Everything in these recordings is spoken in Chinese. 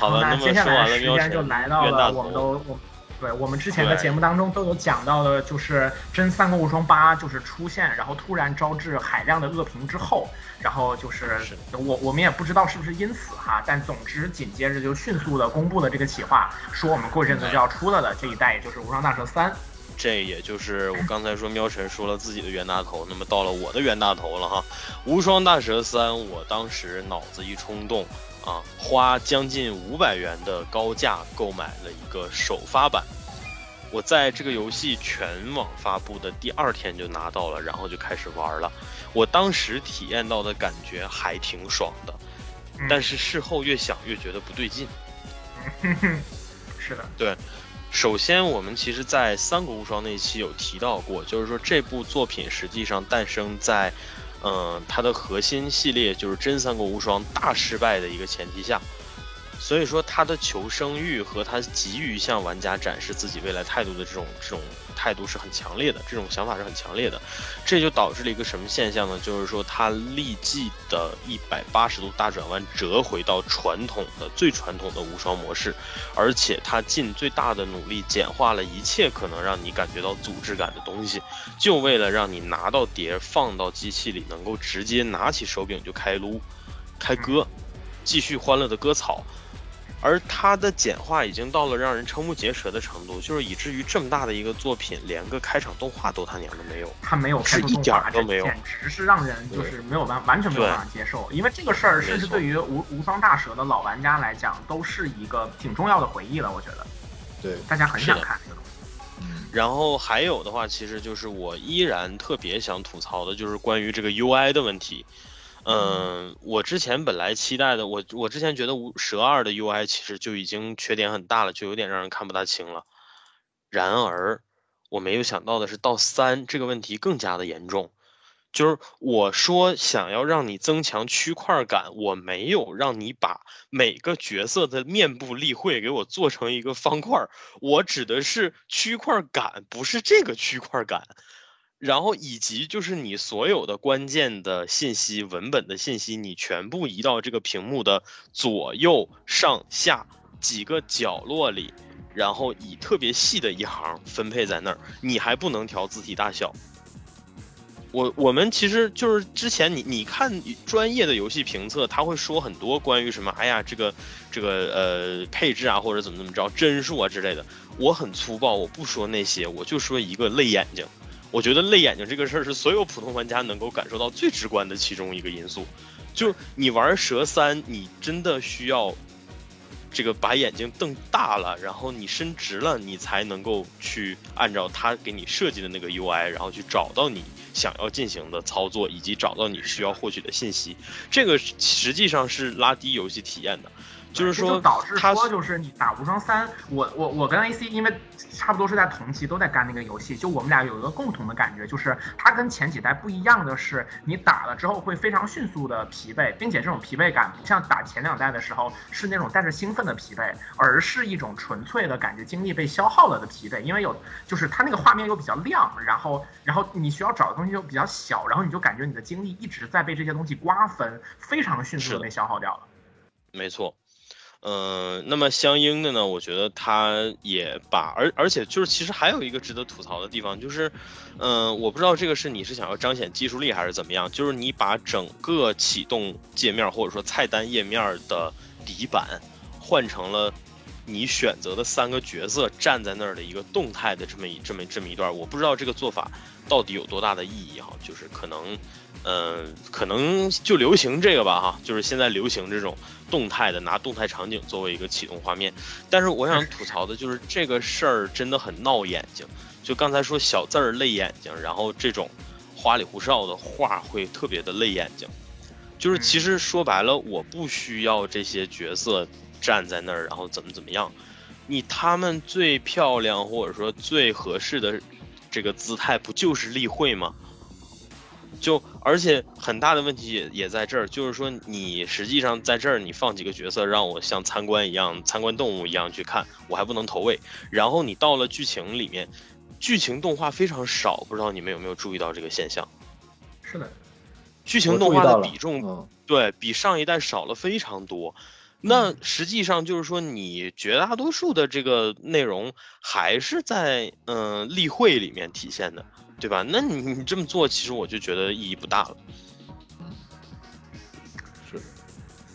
好吧，那接下来时间就来到了我们都我。对我们之前的节目当中都有讲到的，就是真三国无双八就是出现，然后突然招致海量的恶评之后，然后就是我我们也不知道是不是因此哈，但总之紧接着就迅速的公布了这个企划，说我们过阵子就要出来了这一代，也就是无双大蛇三。这也就是我刚才说喵晨说了自己的冤大头，那么到了我的冤大头了哈，无双大蛇三，我当时脑子一冲动。啊，花将近五百元的高价购买了一个首发版，我在这个游戏全网发布的第二天就拿到了，然后就开始玩了。我当时体验到的感觉还挺爽的，但是事后越想越觉得不对劲。是的，对。首先，我们其实在《三国无双》那一期有提到过，就是说这部作品实际上诞生在。嗯，它的核心系列就是真三国无双大失败的一个前提下，所以说他的求生欲和他急于向玩家展示自己未来态度的这种这种态度是很强烈的，这种想法是很强烈的，这就导致了一个什么现象呢？就是说他立即的一百八十度大转弯，折回到传统的最传统的无双模式，而且他尽最大的努力简化了一切可能让你感觉到组织感的东西，就为了让你拿到碟放到机器里，能够直接拿起手柄就开撸，开割。继续欢乐的割草，而它的简化已经到了让人瞠目结舌的程度，就是以至于这么大的一个作品，连个开场动画都他娘的没有，他没有是一点都没有，简直是让人就是没有办完全没有办法接受。因为这个事儿，甚至对于无无双大蛇的老玩家来讲，都是一个挺重要的回忆了。我觉得，对，大家很想看这个东西。然后还有的话，其实就是我依然特别想吐槽的，就是关于这个 UI 的问题。嗯，我之前本来期待的，我我之前觉得无蛇二的 UI 其实就已经缺点很大了，就有点让人看不大清了。然而，我没有想到的是，到三这个问题更加的严重。就是我说想要让你增强区块感，我没有让你把每个角色的面部立绘给我做成一个方块，我指的是区块感，不是这个区块感。然后以及就是你所有的关键的信息、文本的信息，你全部移到这个屏幕的左右上下几个角落里，然后以特别细的一行分配在那儿，你还不能调字体大小。我我们其实就是之前你你看专业的游戏评测，他会说很多关于什么，哎呀这个这个呃配置啊或者怎么怎么着帧数啊之类的。我很粗暴，我不说那些，我就说一个累眼睛。我觉得累眼睛这个事儿是所有普通玩家能够感受到最直观的其中一个因素，就你玩蛇三，你真的需要这个把眼睛瞪大了，然后你伸直了，你才能够去按照他给你设计的那个 UI，然后去找到你想要进行的操作，以及找到你需要获取的信息。这个实际上是拉低游戏体验的。就是说，导致说，就是你打无双三，我我我跟 AC，因为差不多是在同期都在干那个游戏，就我们俩有一个共同的感觉，就是它跟前几代不一样的是，你打了之后会非常迅速的疲惫，并且这种疲惫感不像打前两代的时候是那种带着兴奋的疲惫，而是一种纯粹的感觉精力被消耗了的疲惫，因为有就是它那个画面又比较亮，然后然后你需要找的东西又比较小，然后你就感觉你的精力一直在被这些东西瓜分，非常迅速的被消耗掉了。没错。嗯，那么相应的呢，我觉得他也把，而而且就是其实还有一个值得吐槽的地方，就是，嗯，我不知道这个是你是想要彰显技术力还是怎么样，就是你把整个启动界面或者说菜单页面的底板换成了你选择的三个角色站在那儿的一个动态的这么一这么这么一段，我不知道这个做法到底有多大的意义哈，就是可能。嗯，可能就流行这个吧，哈，就是现在流行这种动态的，拿动态场景作为一个启动画面。但是我想吐槽的就是这个事儿真的很闹眼睛。就刚才说小字儿累眼睛，然后这种花里胡哨的画会特别的累眼睛。就是其实说白了，我不需要这些角色站在那儿，然后怎么怎么样。你他们最漂亮或者说最合适的这个姿态，不就是例会吗？就而且很大的问题也也在这儿，就是说你实际上在这儿你放几个角色让我像参观一样参观动物一样去看，我还不能投喂。然后你到了剧情里面，剧情动画非常少，不知道你们有没有注意到这个现象？是的，剧情动画的比重对比上一代少了非常多。那实际上就是说，你绝大多数的这个内容还是在嗯例会里面体现的，对吧？那你你这么做，其实我就觉得意义不大了。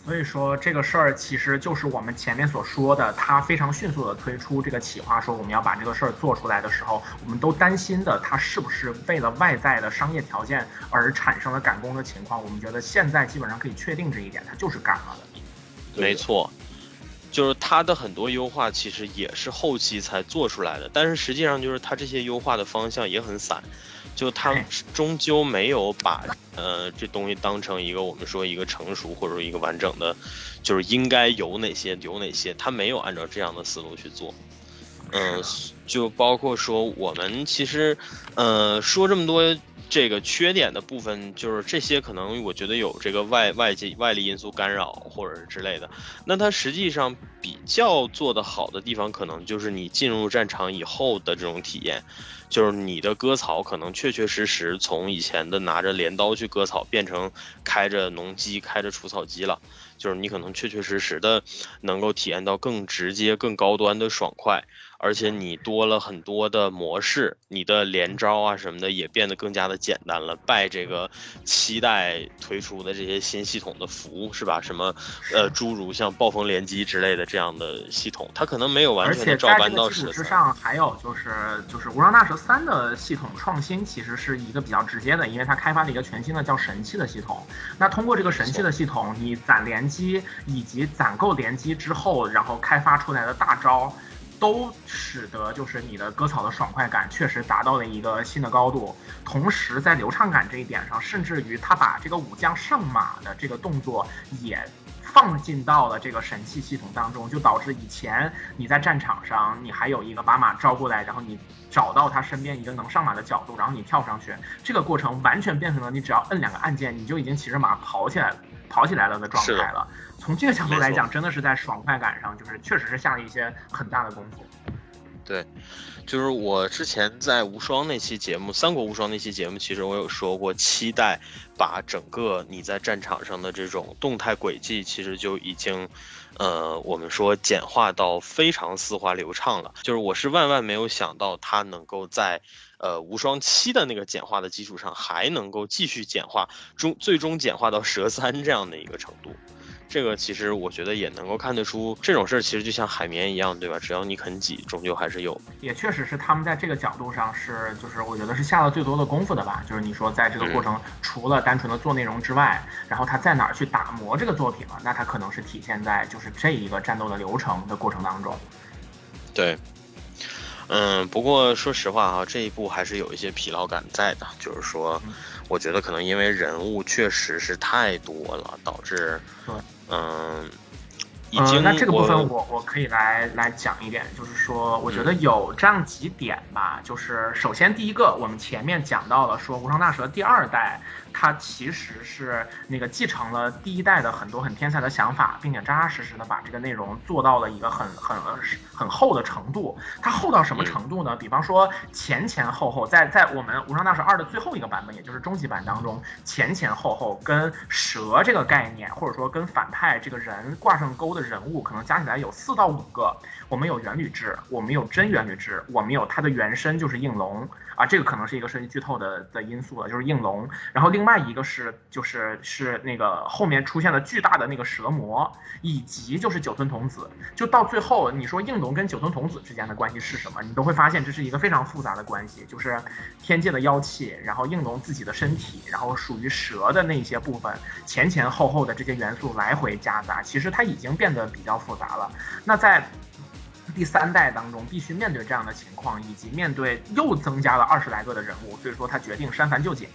所以说这个事儿其实就是我们前面所说的，他非常迅速的推出这个企划，说我们要把这个事儿做出来的时候，我们都担心的，他是不是为了外在的商业条件而产生了赶工的情况？我们觉得现在基本上可以确定这一点，他就是赶了的。没错，就是它的很多优化其实也是后期才做出来的，但是实际上就是它这些优化的方向也很散。就它终究没有把呃这东西当成一个我们说一个成熟或者说一个完整的，就是应该有哪些有哪些，它没有按照这样的思路去做。嗯，就包括说我们其实呃说这么多这个缺点的部分，就是这些可能我觉得有这个外外界外力因素干扰或者是之类的。那它实际上比较做得好的地方，可能就是你进入战场以后的这种体验。就是你的割草可能确确实实从以前的拿着镰刀去割草，变成开着农机、开着除草机了。就是你可能确确实实的能够体验到更直接、更高端的爽快。而且你多了很多的模式，你的连招啊什么的也变得更加的简单了。拜这个期待推出的这些新系统的服务，是吧？什么呃，诸如像暴风连击之类的这样的系统，它可能没有完全的照搬到基础之上，还有就是就是无双大蛇三的系统创新，其实是一个比较直接的，因为它开发了一个全新的叫神器的系统。那通过这个神器的系统，你攒连击以及攒够连击之后，然后开发出来的大招。都使得就是你的割草的爽快感确实达到了一个新的高度，同时在流畅感这一点上，甚至于他把这个武将上马的这个动作也放进到了这个神器系统当中，就导致以前你在战场上你还有一个把马招过来，然后你找到他身边一个能上马的角度，然后你跳上去，这个过程完全变成了你只要摁两个按键，你就已经骑着马跑起来了。跑起来了的状态了。从这个角度来讲，真的是在爽快感上，就是确实是下了一些很大的功夫。对，就是我之前在无双那期节目《三国无双》那期节目，其实我有说过，期待把整个你在战场上的这种动态轨迹，其实就已经，呃，我们说简化到非常丝滑流畅了。就是我是万万没有想到，它能够在呃无双七的那个简化的基础上，还能够继续简化，终最终简化到蛇三这样的一个程度。这个其实我觉得也能够看得出，这种事儿其实就像海绵一样，对吧？只要你肯挤，终究还是有。也确实是他们在这个角度上是，就是我觉得是下了最多的功夫的吧。就是你说在这个过程，除了单纯的做内容之外，然后他在哪儿去打磨这个作品了？那他可能是体现在就是这一个战斗的流程的过程当中。对，嗯，不过说实话啊，这一部还是有一些疲劳感在的，就是说，我觉得可能因为人物确实是太多了，导致。嗯，嗯，那这个部分我我可以来来讲一点，就是说，我觉得有这样几点吧，就是首先第一个，我们前面讲到了说无双大蛇第二代。它其实是那个继承了第一代的很多很天才的想法，并且扎扎实实的把这个内容做到了一个很很很厚的程度。它厚到什么程度呢？比方说前前后后，在在我们无双大蛇二的最后一个版本，也就是终极版当中，前前后后跟蛇这个概念，或者说跟反派这个人挂上钩的人物，可能加起来有四到五个。我们有元吕志，我们有真元吕志，我们有它的原身就是应龙。啊，这个可能是一个涉及剧透的的因素了，就是应龙。然后另外一个是，就是是那个后面出现了巨大的那个蛇魔，以及就是九吞童子。就到最后，你说应龙跟九吞童子之间的关系是什么？你都会发现这是一个非常复杂的关系，就是天界的妖气，然后应龙自己的身体，然后属于蛇的那些部分，前前后后的这些元素来回夹杂，其实它已经变得比较复杂了。那在第三代当中必须面对这样的情况，以及面对又增加了二十来个的人物，所以说他决定删繁就简，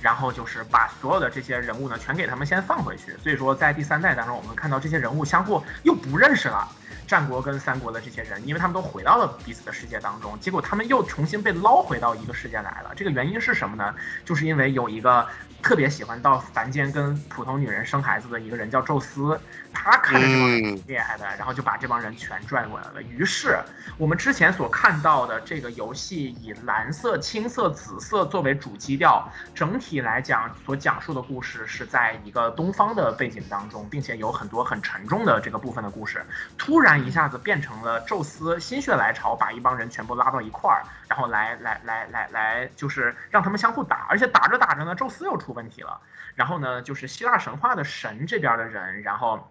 然后就是把所有的这些人物呢全给他们先放回去。所以说在第三代当中，我们看到这些人物相互又不认识了，战国跟三国的这些人，因为他们都回到了彼此的世界当中，结果他们又重新被捞回到一个世界来了。这个原因是什么呢？就是因为有一个特别喜欢到凡间跟普通女人生孩子的一个人叫宙斯。他看着这帮人挺厉害的，然后就把这帮人全拽过来了。于是我们之前所看到的这个游戏以蓝色、青色、紫色作为主基调，整体体来讲所讲述的故事是在一个东方的背景当中，并且有很多很沉重的这个部分的故事，突然一下子变成了宙斯心血来潮，把一帮人全部拉到一块儿，然后来来来来来，就是让他们相互打，而且打着打着呢，宙斯又出问题了。然后呢，就是希腊神话的神这边的人，然后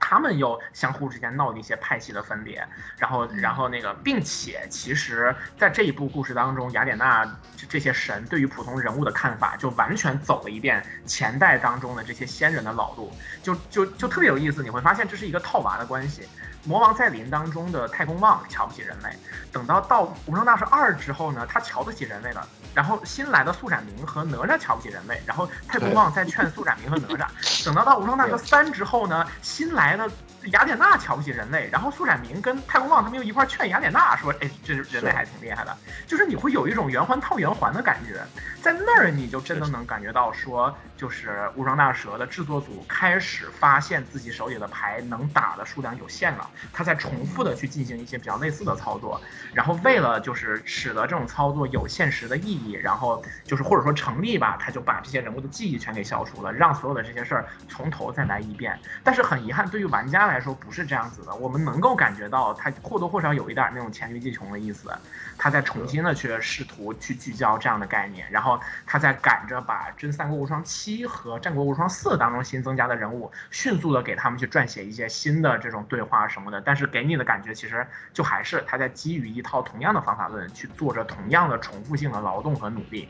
他们又相互之间闹了一些派系的分裂，然后，然后那个，并且其实，在这一部故事当中，雅典娜这这些神对于普通人物的看法，就完全走了一遍前代当中的这些先人的老路，就就就特别有意思。你会发现这是一个套娃的关系。魔王在林当中的太公望瞧不起人类，等到到无双大师二之后呢，他瞧得起人类了。然后新来的素展明和哪吒瞧不起人类，然后太公望在劝素展明和哪吒。等到到无双大哥三之后呢，新来的。雅典娜瞧不起人类，然后苏展明跟太空望他们又一块劝雅典娜说：“哎，这人类还挺厉害的。”就是你会有一种圆环套圆环的感觉，在那儿你就真的能感觉到说，就是无双大蛇的制作组开始发现自己手里的牌能打的数量有限了，他在重复的去进行一些比较类似的操作，然后为了就是使得这种操作有现实的意义，然后就是或者说成立吧，他就把这些人物的记忆全给消除了，让所有的这些事儿从头再来一遍。但是很遗憾，对于玩家来，来说不是这样子的，我们能够感觉到他或多或少有一点那种黔驴技穷的意思，他在重新的去试图去聚焦这样的概念，然后他在赶着把《真三国无双七》和《战国无双四》当中新增加的人物，迅速的给他们去撰写一些新的这种对话什么的，但是给你的感觉其实就还是他在基于一套同样的方法论去做着同样的重复性的劳动和努力。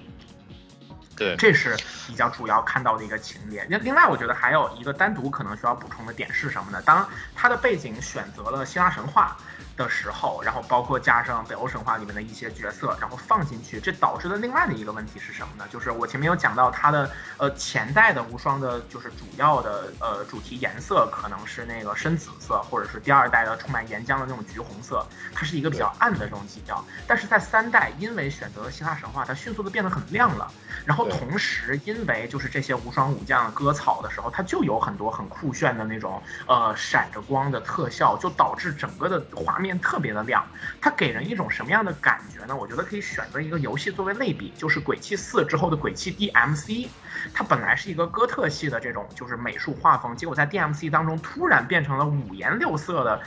对，这是比较主要看到的一个情节。那另外，我觉得还有一个单独可能需要补充的点是什么呢？当它的背景选择了希腊神话。的时候，然后包括加上北欧神话里面的一些角色，然后放进去，这导致的另外的一个问题是什么呢？就是我前面有讲到它的呃前代的无双的，就是主要的呃主题颜色可能是那个深紫色，或者是第二代的充满岩浆的那种橘红色，它是一个比较暗的这种基调。但是在三代，因为选择了希腊神话，它迅速的变得很亮了。然后同时，因为就是这些无双武将割草的时候，它就有很多很酷炫的那种呃闪着光的特效，就导致整个的画面。面特别的亮，它给人一种什么样的感觉呢？我觉得可以选择一个游戏作为类比，就是《鬼泣四》之后的《鬼泣 DMC》，它本来是一个哥特系的这种就是美术画风，结果在 DMC 当中突然变成了五颜六色的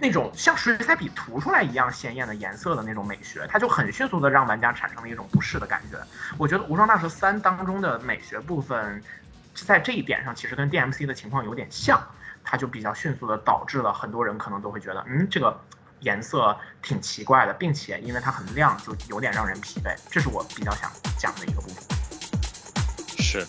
那种像水彩笔涂出来一样鲜艳的颜色的那种美学，它就很迅速的让玩家产生了一种不适的感觉。我觉得《无双大蛇三》当中的美学部分，在这一点上其实跟 DMC 的情况有点像，它就比较迅速的导致了很多人可能都会觉得，嗯，这个。颜色挺奇怪的，并且因为它很亮，就有点让人疲惫。这是我比较想讲的一个部分。是。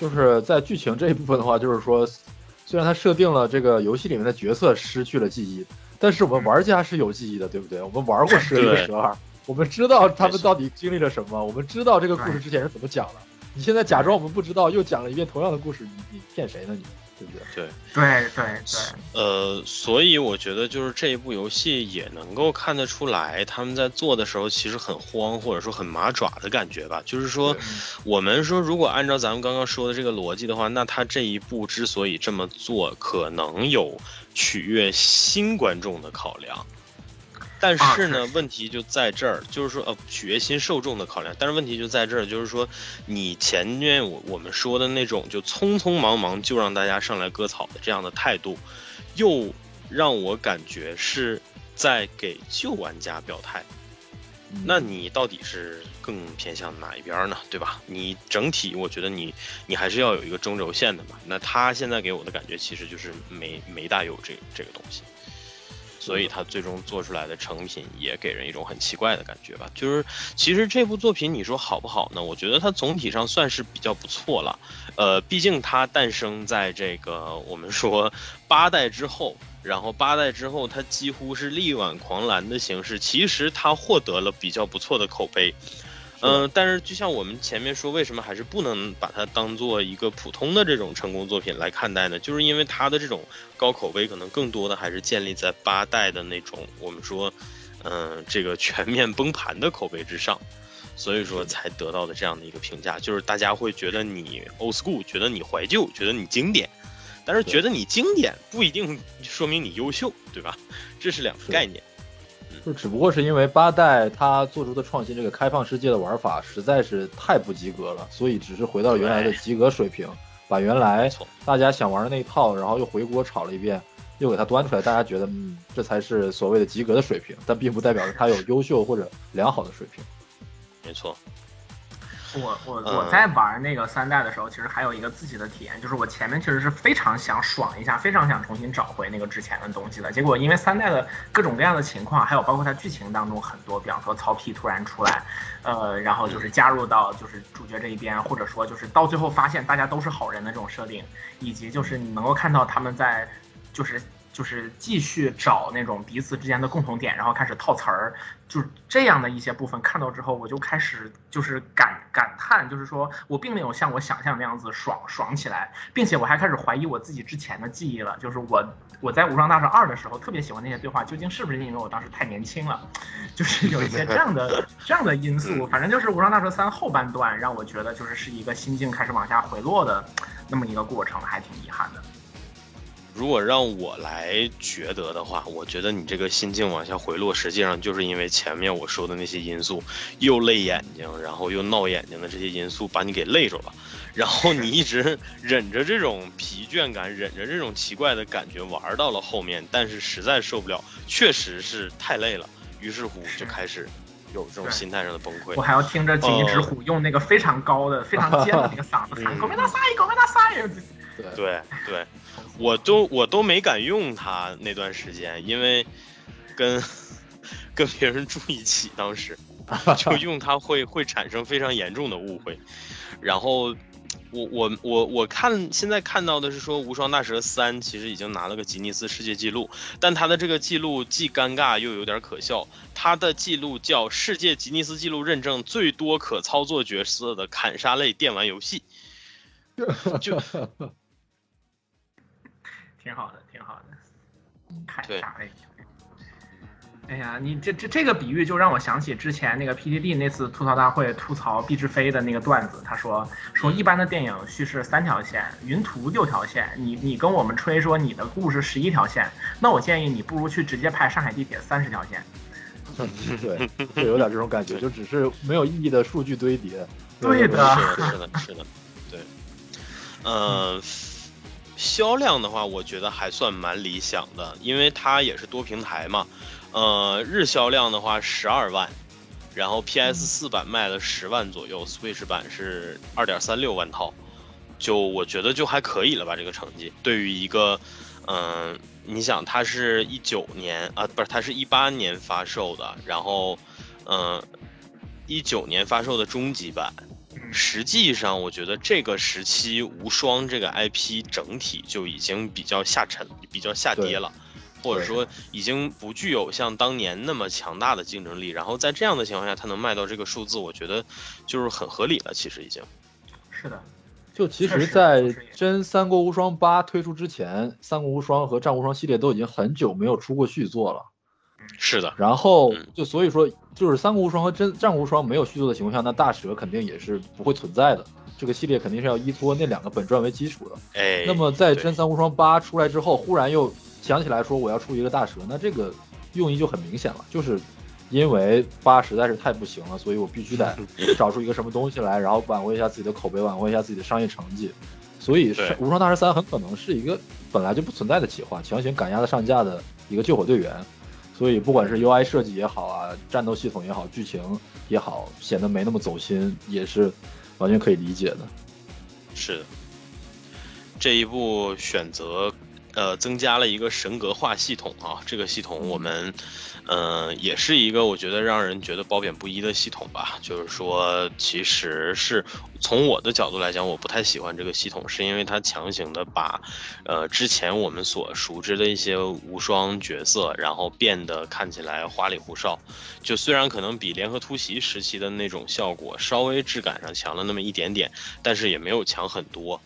就是在剧情这一部分的话，就是说。虽然它设定了这个游戏里面的角色失去了记忆，但是我们玩家是有记忆的，对不对？我们玩过《十一十二》，我们知道他们到底经历了什么，我们知道这个故事之前是怎么讲的。你现在假装我们不知道，又讲了一遍同样的故事，你你骗谁呢？你？对不对？对对对对。呃，所以我觉得就是这一部游戏也能够看得出来，他们在做的时候其实很慌，或者说很麻爪的感觉吧。就是说，我们说如果按照咱们刚刚说的这个逻辑的话，那他这一步之所以这么做，可能有取悦新观众的考量。但是呢，问题就在这儿，就是说，呃，取悦新受众的考量。但是问题就在这儿，就是说，你前面我我们说的那种，就匆匆忙忙就让大家上来割草的这样的态度，又让我感觉是在给旧玩家表态。那你到底是更偏向哪一边呢？对吧？你整体，我觉得你你还是要有一个中轴线的嘛。那他现在给我的感觉，其实就是没没大有这这个东西。所以他最终做出来的成品也给人一种很奇怪的感觉吧。就是其实这部作品你说好不好呢？我觉得它总体上算是比较不错了。呃，毕竟它诞生在这个我们说八代之后，然后八代之后它几乎是力挽狂澜的形式。其实它获得了比较不错的口碑。嗯，但是就像我们前面说，为什么还是不能把它当做一个普通的这种成功作品来看待呢？就是因为它的这种高口碑，可能更多的还是建立在八代的那种我们说，嗯，这个全面崩盘的口碑之上，所以说才得到的这样的一个评价，就是大家会觉得你 old school，觉得你怀旧，觉得你经典，但是觉得你经典不一定 说明你优秀，对吧？这是两个概念。就只不过是因为八代它做出的创新，这个开放世界的玩法实在是太不及格了，所以只是回到原来的及格水平，把原来大家想玩的那一套，然后又回锅炒了一遍，又给它端出来，大家觉得嗯，这才是所谓的及格的水平，但并不代表着它有优秀或者良好的水平。没错。我我我在玩那个三代的时候，其实还有一个自己的体验，就是我前面其实是非常想爽一下，非常想重新找回那个之前的东西的。结果因为三代的各种各样的情况，还有包括它剧情当中很多，比方说曹丕突然出来，呃，然后就是加入到就是主角这一边，或者说就是到最后发现大家都是好人的这种设定，以及就是你能够看到他们在就是。就是继续找那种彼此之间的共同点，然后开始套词儿，就是这样的一些部分看到之后，我就开始就是感感叹，就是说我并没有像我想象那样子爽爽起来，并且我还开始怀疑我自己之前的记忆了。就是我我在《无双大蛇二》的时候特别喜欢那些对话，究竟是不是因为我当时太年轻了？就是有一些这样的 这样的因素。反正就是《无双大蛇三》后半段让我觉得就是是一个心境开始往下回落的那么一个过程，还挺遗憾的。如果让我来觉得的话，我觉得你这个心境往下回落，实际上就是因为前面我说的那些因素，又累眼睛，然后又闹眼睛的这些因素把你给累着了，然后你一直忍着这种疲倦感，忍着这种奇怪的感觉玩到了后面，但是实在受不了，确实是太累了，于是乎就开始有这种心态上的崩溃。我还要听着锦衣之虎用那个非常高的、非常尖的那个嗓子喊“狗面大赛，狗面大赛”，对对。我都我都没敢用它那段时间，因为跟跟别人住一起，当时 就用它会会产生非常严重的误会。然后我我我我看现在看到的是说《无双大蛇三》其实已经拿了个吉尼斯世界纪录，但它的这个记录既尴尬又有点可笑。它的记录叫世界吉尼斯纪录认证最多可操作角色的砍杀类电玩游戏，就。挺好的，挺好的，看啥嘞？哎呀，你这这这个比喻就让我想起之前那个 PDD 那次吐槽大会吐槽毕志飞的那个段子。他说说一般的电影叙事三条线，云图六条线，你你跟我们吹说你的故事十一条线，那我建议你不如去直接拍上海地铁三十条线。对，就有点这种感觉，就只是没有意义的数据堆叠。对的，是的，是的，对，嗯。销量的话，我觉得还算蛮理想的，因为它也是多平台嘛。呃，日销量的话十二万，然后 PS 四版卖了十万左右，Switch 版是二点三六万套，就我觉得就还可以了吧，这个成绩。对于一个，嗯，你想，它是一九年啊，不是，它是一八年发售的，然后，嗯，一九年发售的终极版。实际上，我觉得这个时期无双这个 IP 整体就已经比较下沉、比较下跌了，或者说已经不具有像当年那么强大的竞争力。然后在这样的情况下，它能卖到这个数字，我觉得就是很合理了。其实已经是的，就其实，在真三国无双八推出之前，三国无双和战无双系列都已经很久没有出过续作了。是的，然后就所以说，就是三国无双和真战国无双没有续作的情况下，那大蛇肯定也是不会存在的。这个系列肯定是要依托那两个本传为基础的。哎，那么在真三无双八出来之后，忽然又想起来说我要出一个大蛇，那这个用意就很明显了，就是因为八实在是太不行了，所以我必须得 找出一个什么东西来，然后挽回一下自己的口碑，挽回一下自己的商业成绩。所以无双大蛇三很可能是一个本来就不存在的企划，强行赶鸭子上架的一个救火队员。所以，不管是 UI 设计也好啊，战斗系统也好，剧情也好，显得没那么走心，也是完全可以理解的。是的，这一部选择呃增加了一个神格化系统啊，这个系统我们。嗯，也是一个我觉得让人觉得褒贬不一的系统吧。就是说，其实是从我的角度来讲，我不太喜欢这个系统，是因为它强行的把，呃，之前我们所熟知的一些无双角色，然后变得看起来花里胡哨。就虽然可能比联合突袭时期的那种效果稍微质感上强了那么一点点，但是也没有强很多，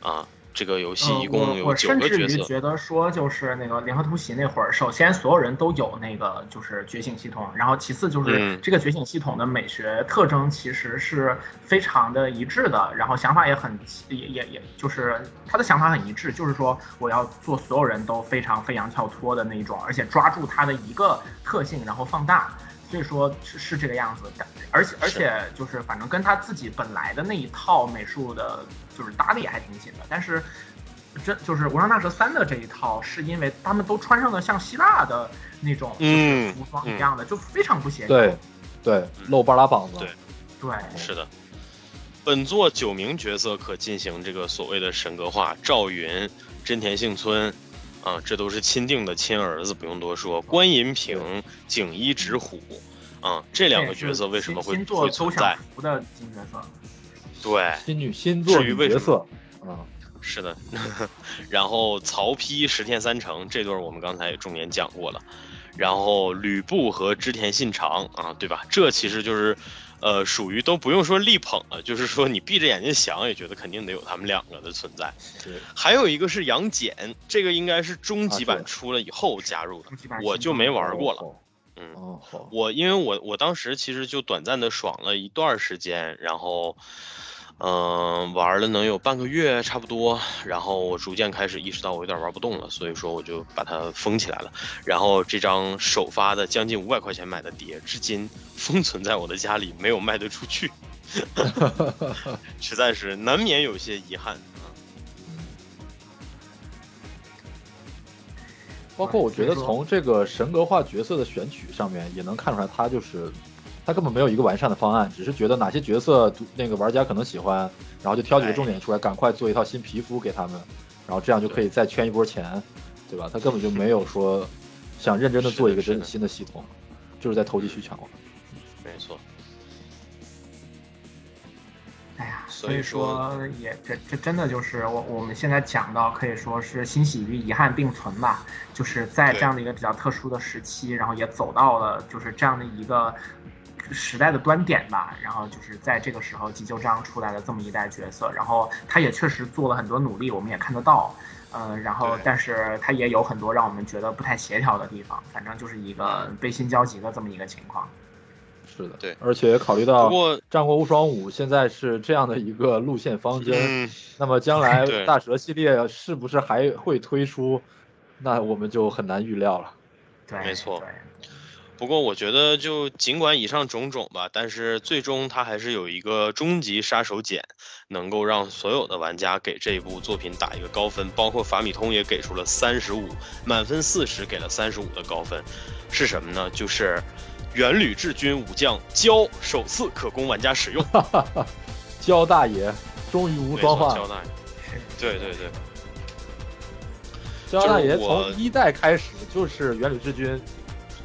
啊。这个游戏一共有九个角色。我甚至于觉得说，就是那个联合突袭那会儿，首先所有人都有那个就是觉醒系统，然后其次就是这个觉醒系统的美学特征其实是非常的一致的，然后想法也很也也也就是他的想法很一致，就是说我要做所有人都非常飞扬跳脱的那种，而且抓住他的一个特性然后放大，所以说是是这个样子。而且而且就是反正跟他自己本来的那一套美术的。就是搭的也还挺紧的，但是，这就是《无上大蛇三》的这一套，是因为他们都穿上了像希腊的那种服装一样的，就非常不协调。对，对，露半拉膀子。对，对，是的。本作九名角色可进行这个所谓的神格化，赵云、真田幸村，啊，这都是钦定的亲儿子，不用多说。关银平、景一直虎，啊，这两个角色为什么会会存在？的金角色。对，新女新作角色，啊，是的，然后曹丕、石田三成这对我们刚才也重点讲过了，然后吕布和织田信长啊，对吧？这其实就是，呃，属于都不用说力捧了，就是说你闭着眼睛想也觉得肯定得有他们两个的存在。对，还有一个是杨戬，这个应该是终极版出了以后加入的，我就没玩过了。嗯，我因为我我当时其实就短暂的爽了一段时间，然后。嗯，玩了能有半个月差不多，然后我逐渐开始意识到我有点玩不动了，所以说我就把它封起来了。然后这张首发的将近五百块钱买的碟，至今 封存在我的家里，没有卖得出去，实在是难免有些遗憾包括我觉得从这个神格化角色的选取上面，也能看出来他就是。他根本没有一个完善的方案，只是觉得哪些角色那个玩家可能喜欢，然后就挑几个重点出来，赶快做一套新皮肤给他们，然后这样就可以再圈一波钱，对吧？他根本就没有说想认真的做一个真新的系统，就是在投机取巧。没错。所以说也这这真的就是我我们现在讲到可以说是欣喜与遗憾并存吧，就是在这样的一个比较特殊的时期，然后也走到了就是这样的一个。时代的端点吧，然后就是在这个时候，急救章出来了这么一代角色，然后他也确实做了很多努力，我们也看得到，嗯，然后但是他也有很多让我们觉得不太协调的地方，反正就是一个悲心交集的这么一个情况。是的，对，而且考虑到《战国无双五》现在是这样的一个路线方针，那么将来 大蛇系列是不是还会推出，那我们就很难预料了。对，没错。不过我觉得，就尽管以上种种吧，但是最终它还是有一个终极杀手锏，能够让所有的玩家给这一部作品打一个高分，包括法米通也给出了三十五，满分四十给了三十五的高分，是什么呢？就是元吕志军武将焦首次可供玩家使用，焦大爷终于无双化，焦大爷，对对对，焦大爷从一代开始就是元吕志军。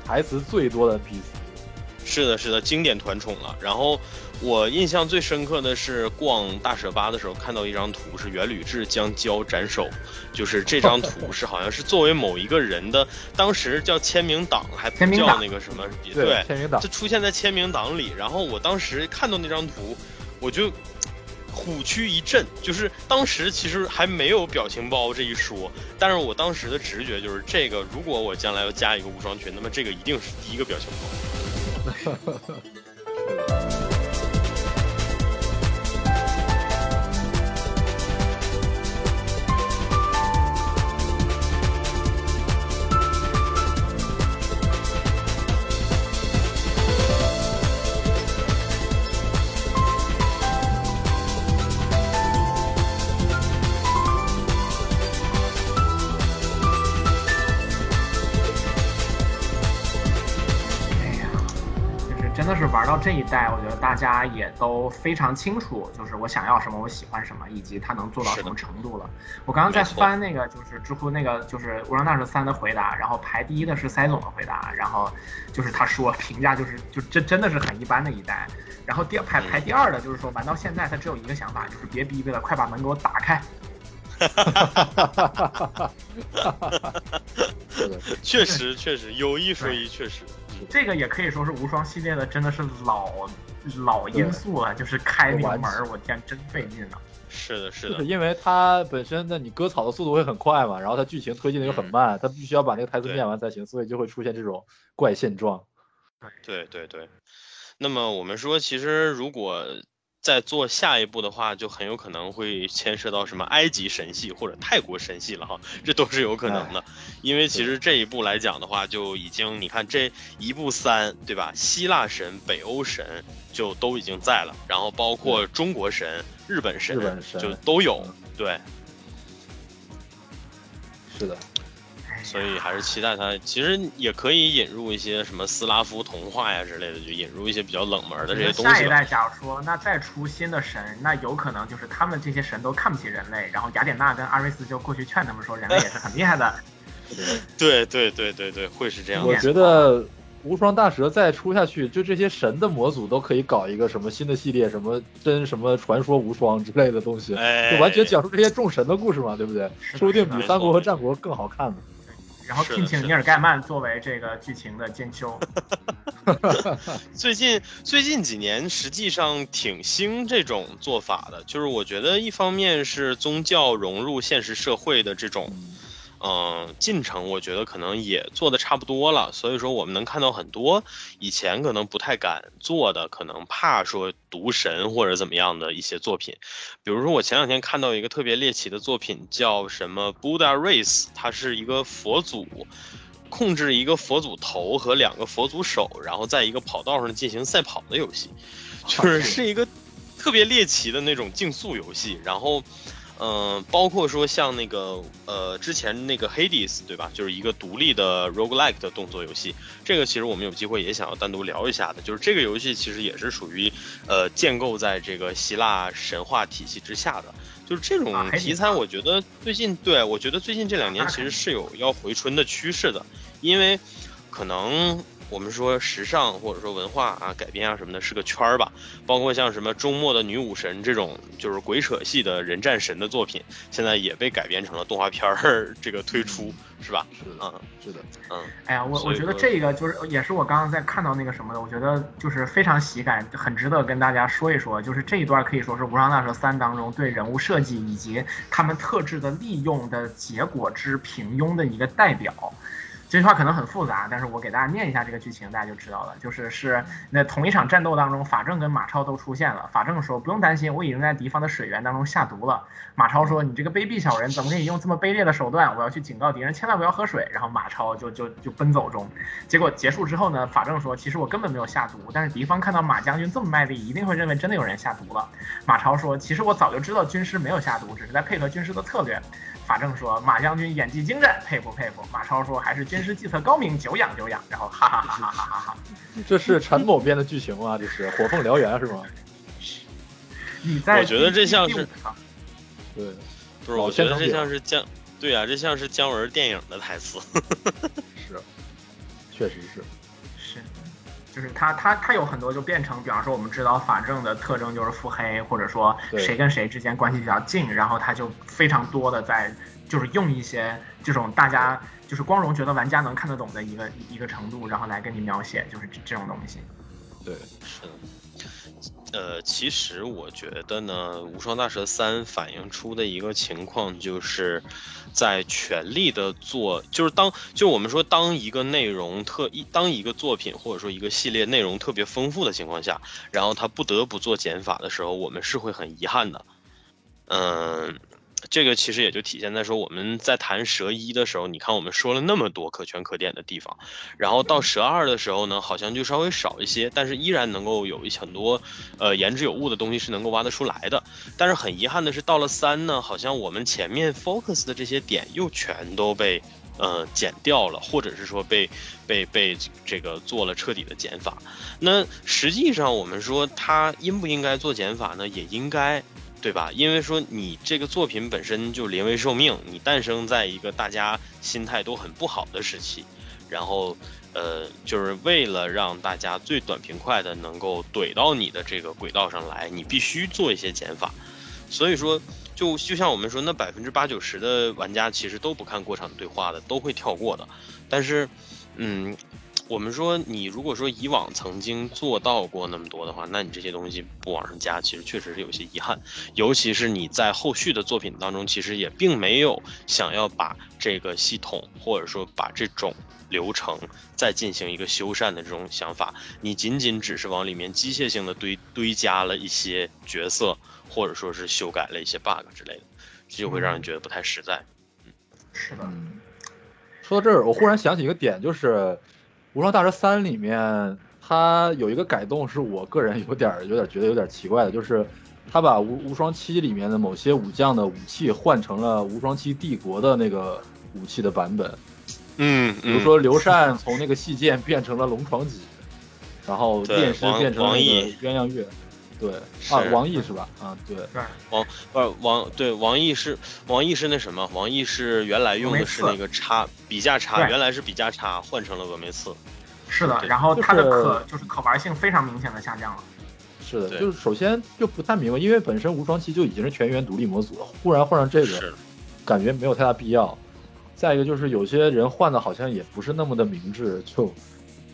台词最多的 NPC，是的，是的，经典团宠了。然后我印象最深刻的是逛大蛇吧的时候，看到一张图是元吕志将焦斩首，就是这张图是好像是作为某一个人的当时叫签名档，还不叫那个什么，对，签名档，就出现在签名档里。然后我当时看到那张图，我就。虎躯一震，就是当时其实还没有表情包这一说，但是我当时的直觉就是这个，如果我将来要加一个无双群，那么这个一定是第一个表情包。玩到这一代，我觉得大家也都非常清楚，就是我想要什么，我喜欢什么，以及它能做到什么程度了。我刚刚在翻那个，就是知乎那个，就是《无双大蛇三》的回答，然后排第一的是塞总的回答，然后就是他说评价就是就这真的是很一般的一代。然后第排排第二的就是说玩到现在他只有一个想法，就是别逼逼了，快把门给我打开。哈哈哈哈哈哈！确实确实有一说一，确实这个也可以说是无双系列的，真的是老老因素了。就是开那个门，我天，真费劲啊！是的，是的，是因为它本身的你割草的速度会很快嘛，然后它剧情推进的又很慢，它必须要把那个台词念完才行，所以就会出现这种怪现状。对对对，那么我们说，其实如果。在做下一步的话，就很有可能会牵涉到什么埃及神系或者泰国神系了哈，这都是有可能的。因为其实这一步来讲的话，就已经你看这一步三对吧？希腊神、北欧神就都已经在了，然后包括中国神、日本神就都有，对，是的。所以还是期待他，其实也可以引入一些什么斯拉夫童话呀之类的，就引入一些比较冷门的这些东西。下一代假如说那再出新的神，那有可能就是他们这些神都看不起人类，然后雅典娜跟阿瑞斯就过去劝他们说，人类也是很厉害的。对对对对对，会是这样。我觉得无双大蛇再出下去，就这些神的模组都可以搞一个什么新的系列，什么真什么传说无双之类的东西，就完全讲述这些众神的故事嘛，对不对？说不定比三国和战国更好看呢。然后聘请尼尔盖曼作为这个剧情的监修。最近最近几年实际上挺兴这种做法的，就是我觉得一方面是宗教融入现实社会的这种。嗯，进程我觉得可能也做的差不多了，所以说我们能看到很多以前可能不太敢做的，可能怕说毒神或者怎么样的一些作品，比如说我前两天看到一个特别猎奇的作品，叫什么 Buddha Race，它是一个佛祖控制一个佛祖头和两个佛祖手，然后在一个跑道上进行赛跑的游戏，就是是一个特别猎奇的那种竞速游戏，然后。嗯，包括说像那个呃，之前那个 Hades 对吧？就是一个独立的 roguelike 的动作游戏。这个其实我们有机会也想要单独聊一下的。就是这个游戏其实也是属于呃建构在这个希腊神话体系之下的。就是这种题材，我觉得最近对我觉得最近这两年其实是有要回春的趋势的，因为可能。我们说时尚或者说文化啊改编啊什么的是个圈儿吧，包括像什么周末的女武神这种就是鬼扯系的人战神的作品，现在也被改编成了动画片儿，这个推出是吧？是的，嗯，是的，嗯。哎呀，我我觉得这个就是也是我刚刚在看到那个什么的，我觉得就是非常喜感，很值得跟大家说一说。就是这一段可以说是《无双大蛇三》当中对人物设计以及他们特质的利用的结果之平庸的一个代表。这句话可能很复杂，但是我给大家念一下这个剧情，大家就知道了。就是是那同一场战斗当中，法正跟马超都出现了。法正说：“不用担心，我已经在敌方的水源当中下毒了。”马超说：“你这个卑鄙小人，怎么可以用这么卑劣的手段？我要去警告敌人，千万不要喝水。”然后马超就就就奔走中。结果结束之后呢，法正说：“其实我根本没有下毒，但是敌方看到马将军这么卖力，一定会认为真的有人下毒了。”马超说：“其实我早就知道军师没有下毒，只是在配合军师的策略。”法正说：“马将军演技精湛，佩服佩服。”马超说：“还是军师计策高明，久仰久仰。”然后哈哈哈哈哈哈哈！这是陈某编的剧情吗？这是火凤燎原是吗？你在？我觉得这像是，对，不是？我觉得这像是姜，对啊，这像是姜文电影的台词。是，确实是。就是他，他，他有很多就变成，比方说我们知道法政的特征就是腹黑，或者说谁跟谁之间关系比较近，然后他就非常多的在就是用一些这种大家就是光荣觉得玩家能看得懂的一个一个程度，然后来跟你描写就是这种东西。对，是的。呃，其实我觉得呢，《无双大蛇三》反映出的一个情况，就是在全力的做，就是当就我们说，当一个内容特一，当一个作品或者说一个系列内容特别丰富的情况下，然后他不得不做减法的时候，我们是会很遗憾的。嗯。这个其实也就体现在说，我们在谈蛇一的时候，你看我们说了那么多可圈可点的地方，然后到蛇二的时候呢，好像就稍微少一些，但是依然能够有一很多，呃，言之有物的东西是能够挖得出来的。但是很遗憾的是，到了三呢，好像我们前面 focus 的这些点又全都被呃减掉了，或者是说被被被这个做了彻底的减法。那实际上我们说它应不应该做减法呢？也应该，对吧？因为说你这个作品本身就临危受命，你诞生在一个大家心态都很不好的时期，然后呃，就是为了让大家最短平快的能够怼到你的这个轨道上来，你必须做一些减法。所以说。就就像我们说，那百分之八九十的玩家其实都不看过场对话的，都会跳过的。但是，嗯，我们说你如果说以往曾经做到过那么多的话，那你这些东西不往上加，其实确实是有些遗憾。尤其是你在后续的作品当中，其实也并没有想要把这个系统或者说把这种流程再进行一个修缮的这种想法，你仅仅只是往里面机械性的堆堆加了一些角色。或者说是修改了一些 bug 之类的，这就会让人觉得不太实在。嗯，是的。说到这儿，我忽然想起一个点，就是《无双大蛇三》里面它有一个改动，是我个人有点有点觉得有点奇怪的，就是他把无无双七里面的某些武将的武器换成了无双七帝国的那个武器的版本。嗯，比如说刘禅从那个细剑变成了龙床戟，然后剑师变成了那个鸳鸯月。对啊，王毅是吧？啊，对，王不是王，对王毅是王毅是那什么？王毅是原来用的是那个叉笔架叉，原来是笔架叉换成了峨眉刺。是的，然后它的可就是可玩性非常明显的下降了。是的，就是首先就不太明白，因为本身无双七就已经是全员独立模组了，忽然换上这个，感觉没有太大必要。再一个就是有些人换的好像也不是那么的明智，就。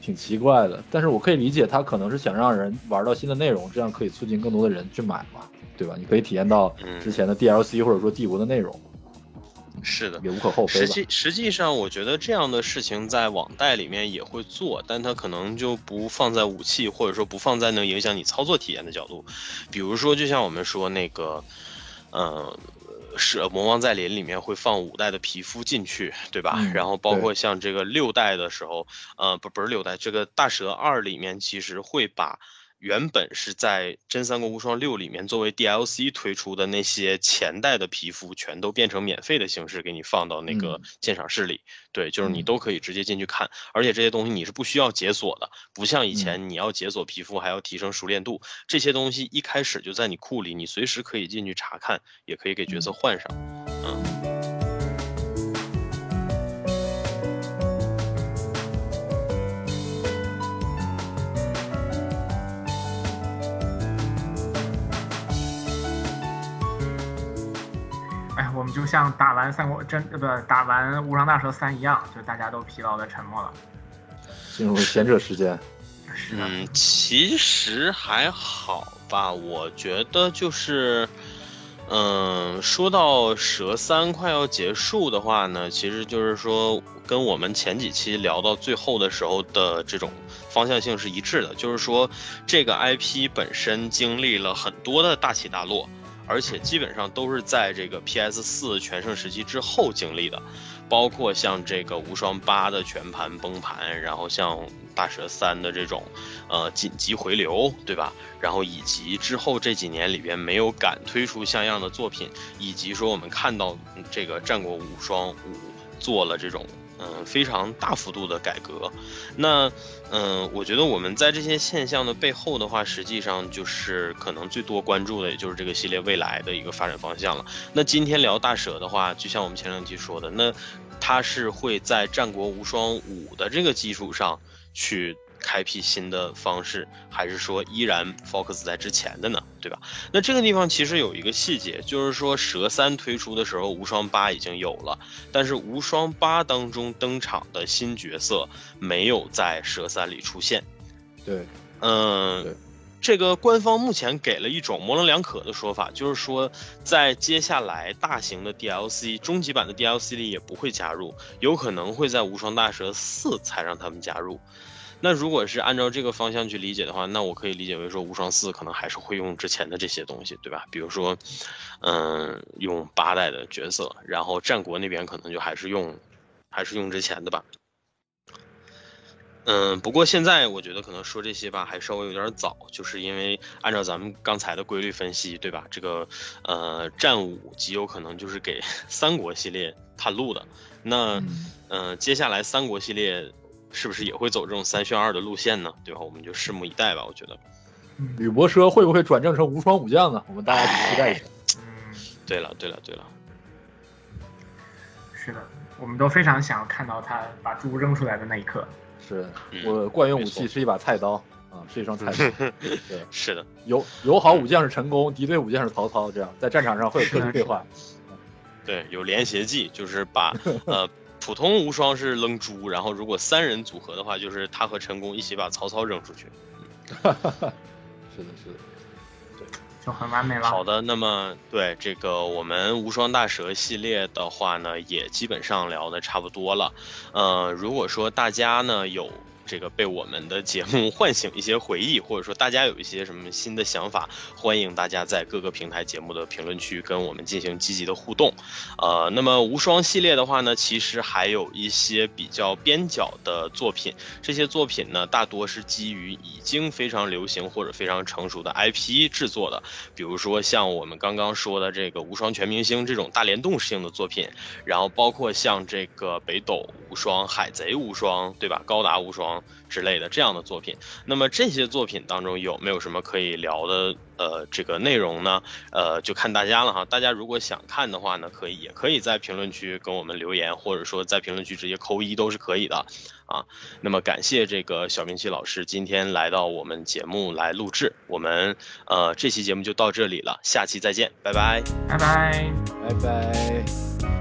挺奇怪的，但是我可以理解他可能是想让人玩到新的内容，这样可以促进更多的人去买嘛，对吧？你可以体验到之前的 DLC 或者说帝国的内容，是的，也无可厚非。实际实际上，我觉得这样的事情在网贷里面也会做，但它可能就不放在武器或者说不放在能影响你操作体验的角度，比如说，就像我们说那个，嗯。是魔王在林里面会放五代的皮肤进去，对吧？然后包括像这个六代的时候，呃，不不是六代，这个大蛇二里面其实会把。原本是在《真三国无双六》里面作为 DLC 推出的那些前代的皮肤，全都变成免费的形式给你放到那个鉴赏室里。对，就是你都可以直接进去看，而且这些东西你是不需要解锁的，不像以前你要解锁皮肤还要提升熟练度。这些东西一开始就在你库里，你随时可以进去查看，也可以给角色换上。嗯。就像打完三国真呃不打完无双大蛇三一样，就大家都疲劳的沉默了。进入贤者时间。嗯，其实还好吧，我觉得就是，嗯，说到蛇三快要结束的话呢，其实就是说跟我们前几期聊到最后的时候的这种方向性是一致的，就是说这个 IP 本身经历了很多的大起大落。而且基本上都是在这个 PS 四全盛时期之后经历的，包括像这个无双八的全盘崩盘，然后像大蛇三的这种，呃紧急回流，对吧？然后以及之后这几年里边没有敢推出像样的作品，以及说我们看到这个战国无双五做了这种。嗯，非常大幅度的改革。那，嗯，我觉得我们在这些现象的背后的话，实际上就是可能最多关注的，也就是这个系列未来的一个发展方向了。那今天聊大蛇的话，就像我们前两期说的，那它是会在战国无双五的这个基础上去。开辟新的方式，还是说依然 focus 在之前的呢？对吧？那这个地方其实有一个细节，就是说蛇三推出的时候，无双八已经有了，但是无双八当中登场的新角色没有在蛇三里出现。对，嗯，这个官方目前给了一种模棱两可的说法，就是说在接下来大型的 DLC 终极版的 DLC 里也不会加入，有可能会在无双大蛇四才让他们加入。那如果是按照这个方向去理解的话，那我可以理解为说无双四可能还是会用之前的这些东西，对吧？比如说，嗯，用八代的角色，然后战国那边可能就还是用，还是用之前的吧。嗯，不过现在我觉得可能说这些吧，还稍微有点早，就是因为按照咱们刚才的规律分析，对吧？这个呃战五极有可能就是给 三国系列探路的。那嗯，接下来三国系列是不是也会走这种三选二的路线呢？对吧？我们就拭目以待吧。我觉得，吕伯奢会不会转正成无双武将呢？我们大家期待一下。嗯，对了，对了，对了，是的，我们都非常想要看到他把猪扔出来的那一刻。是嗯我惯用武器是一把菜刀啊，是一双菜刀。对，是的，友友好武将是陈宫，敌对武将是曹操，这样在战场上会有特殊对话。对，有连携技，就是把 呃普通无双是扔猪，然后如果三人组合的话，就是他和陈宫一起把曹操扔出去。哈哈哈是的，是的。对就很完美了。好的，那么对这个我们无双大蛇系列的话呢，也基本上聊的差不多了。呃，如果说大家呢有这个被我们的节目 唤醒一些回忆，或者说大家有一些什么新的想法，欢迎大家在各个平台节目的评论区跟我们进行积极的互动。呃，那么无双系列的话呢，其实还有一些比较边角的作品，这些作品呢大多是基于已经非常流行或者非常成熟的 IP 制作的。比如说像我们刚刚说的这个《无双全明星》这种大联动性的作品，然后包括像这个北斗无双、海贼无双，对吧？高达无双之类的这样的作品。那么这些作品当中有没有什么可以聊的呃这个内容呢？呃，就看大家了哈。大家如果想看的话呢，可以也可以在评论区跟我们留言，或者说在评论区直接扣一都是可以的啊。那么感谢这个小明奇老师今天来到我们节目来录制，我们呃这期节目就到这里了，下期再见，拜拜。拜拜。拜拜。